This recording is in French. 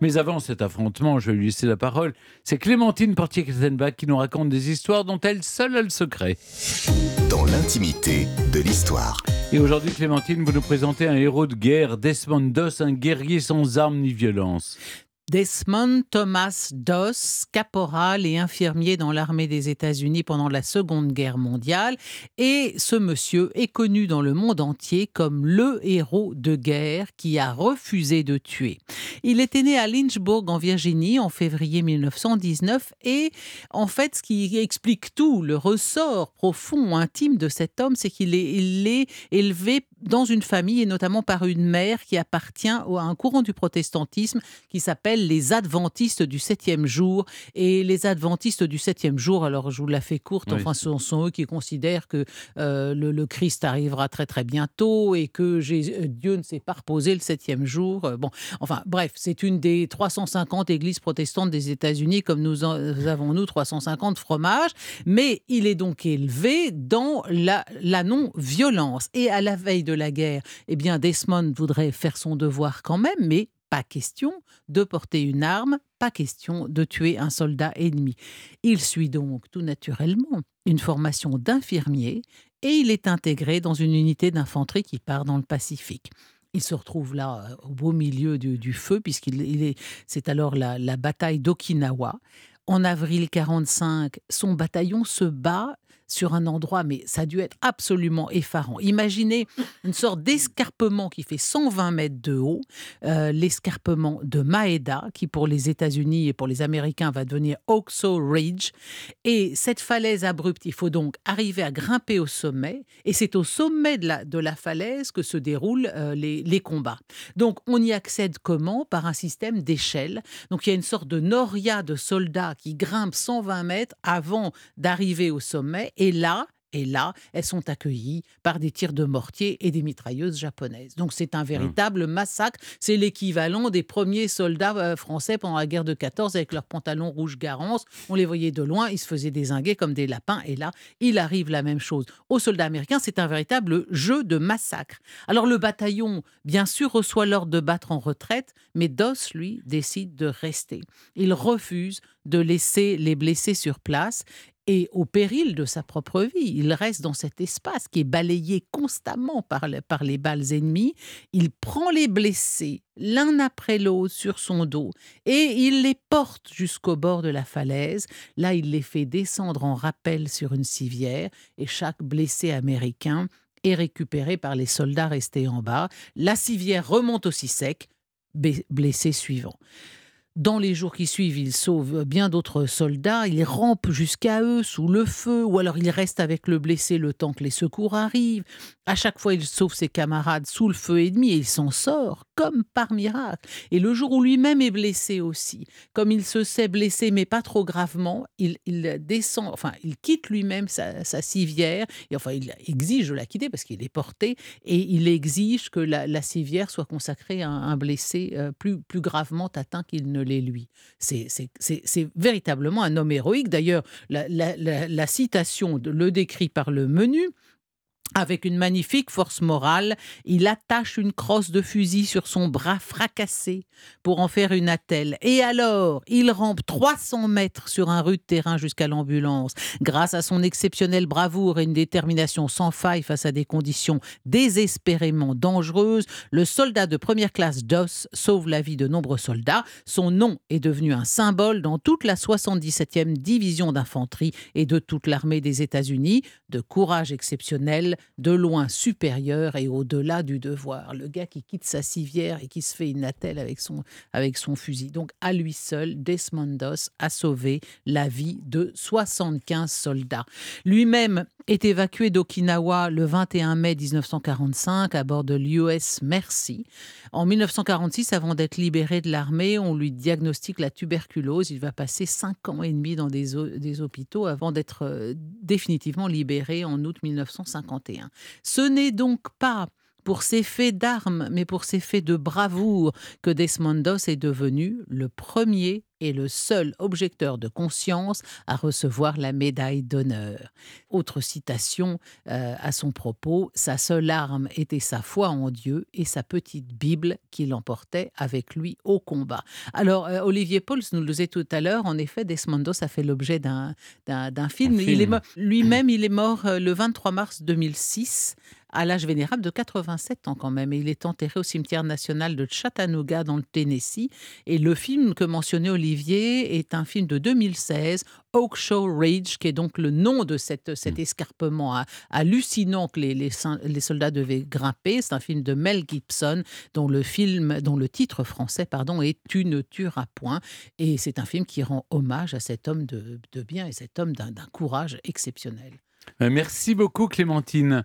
Mais avant cet affrontement, je vais lui laisser la parole. C'est Clémentine Portier-Kettenbach qui nous raconte des histoires dont elle seule a le secret. Dans l'intimité de l'histoire. Et aujourd'hui, Clémentine, vous nous présentez un héros de guerre, Desmond Doss, un guerrier sans armes ni violence. Desmond Thomas Doss, caporal et infirmier dans l'armée des États-Unis pendant la Seconde Guerre mondiale. Et ce monsieur est connu dans le monde entier comme le héros de guerre qui a refusé de tuer. Il était né à Lynchburg en Virginie en février 1919 et en fait ce qui explique tout, le ressort profond, intime de cet homme, c'est qu'il est, il est élevé dans une famille et notamment par une mère qui appartient à un courant du protestantisme qui s'appelle les adventistes du septième jour. Et les adventistes du septième jour, alors je vous la fais courte, enfin ce sont, eux qui considèrent que euh, le, Christ arrivera très très bientôt et que euh, Dieu ne s'est pas reposé le septième jour. Euh, bon, enfin bref, c'est une des 350 églises protestantes des États-Unis comme nous, avons nous 350 fromages, mais il est donc élevé dans la, la non-violence. Et à la veille de la guerre, eh bien Desmond voudrait faire son devoir quand même, mais pas question de porter une arme, pas question de tuer un soldat ennemi. Il suit donc tout naturellement une formation d'infirmier et il est intégré dans une unité d'infanterie qui part dans le Pacifique. Il se retrouve là euh, au beau milieu du, feu, puisqu'il est, c'est alors la, la bataille d'Okinawa. En avril 45, son bataillon se bat sur un endroit, mais ça a dû être absolument effarant. Imaginez une sorte d'escarpement qui fait 120 mètres de haut, euh, l'escarpement de Maeda, qui pour les États-Unis et pour les Américains va devenir Oxo Ridge. Et cette falaise abrupte, il faut donc arriver à grimper au sommet, et c'est au sommet de la, de la falaise que se déroulent euh, les, les combats. Donc on y accède comment? Par un système d'échelle. Donc il y a une sorte de noria de soldats qui grimpent 120 mètres avant d'arriver au sommet et là, et là, elles sont accueillies par des tirs de mortier et des mitrailleuses japonaises. Donc c'est un mmh. véritable massacre. C'est l'équivalent des premiers soldats euh, français pendant la guerre de 14 avec leurs pantalons rouges garance. On les voyait de loin, ils se faisaient désinguer comme des lapins. Et là, il arrive la même chose. Aux soldats américains, c'est un véritable jeu de massacre. Alors le bataillon, bien sûr, reçoit l'ordre de battre en retraite, mais Doss, lui, décide de rester. Il refuse de laisser les blessés sur place et au péril de sa propre vie. Il reste dans cet espace qui est balayé constamment par, les balles ennemies. Il prend les blessés l'un après l'autre sur son dos et il les porte jusqu'au bord de la falaise. Là, il les fait descendre en rappel sur une civière et chaque blessé américain est récupéré par les soldats restés en bas. La civière remonte aussi sec, blessé suivant. Dans les jours qui suivent, il sauve bien d'autres soldats, il rampe jusqu'à eux sous le feu, ou alors il reste avec le blessé le temps que les secours arrivent. À chaque fois, il sauve ses camarades sous le feu ennemi et il s'en sort comme par miracle. Et le jour où lui-même est blessé aussi, comme il se sait blessé mais pas trop gravement, il, descend, enfin, il quitte lui-même sa, civière, et enfin, il exige de la quitter parce qu'il est porté, et il exige que la, civière soit consacrée à un, blessé euh, plus, plus gravement atteint qu'il ne l'est lui. C'est véritablement un homme héroïque. D'ailleurs, la, la, citation le décrit par le menu. Avec une magnifique force morale, il attache une crosse de fusil sur son bras fracassé pour en faire une attelle. Et alors, il rampe 300 mètres sur un rude terrain jusqu'à l'ambulance. Grâce à son exceptionnelle bravoure et une détermination sans faille face à des conditions désespérément dangereuses, le soldat de première classe Doss sauve la vie de nombreux soldats. Son nom est devenu un symbole dans toute la 77e division d'infanterie et de toute l'armée des États-Unis, de courage exceptionnel de loin supérieur et au-delà du devoir. Le gars qui quitte sa civière et qui se fait une attelle avec son, avec son fusil. Donc à lui seul, Desmond Doss a sauvé la vie de 75 soldats. Lui-même est évacué d'Okinawa le 21 mai 1945 à bord de l'US Mercy. En 1946, avant d'être libéré de l'armée, on lui diagnostique la tuberculose. Il va passer cinq ans et demi dans des, des hôpitaux avant d'être euh, définitivement libéré en août 1951. Ce n'est donc pas pour ses faits d'armes, mais pour ses faits de bravoure, que Desmond Doss est devenu le premier et le seul objecteur de conscience à recevoir la médaille d'honneur. Autre citation euh, à son propos, sa seule arme était sa foi en Dieu et sa petite Bible qu'il emportait avec lui au combat. Alors, euh, Olivier Pauls nous le disait tout à l'heure, en effet, Desmond Doss a fait l'objet d'un film. film. Lui-même, il est mort euh, le 23 mars 2006 à l'âge vénérable de 87 ans quand même. Et il est enterré au cimetière national de Chattanooga dans le Tennessee. Et le film que mentionnait Olivier est un film de 2016, Oak Show Ridge, qui est donc le nom de cette, cet mm. escarpement hallucinant que les, les, les soldats devaient grimper. C'est un film de Mel Gibson dont le film, dont le titre français, pardon, est Tu ne tueras point. Et c'est un film qui rend hommage à cet homme de, de bien et cet homme d'un courage exceptionnel. Merci beaucoup Clémentine.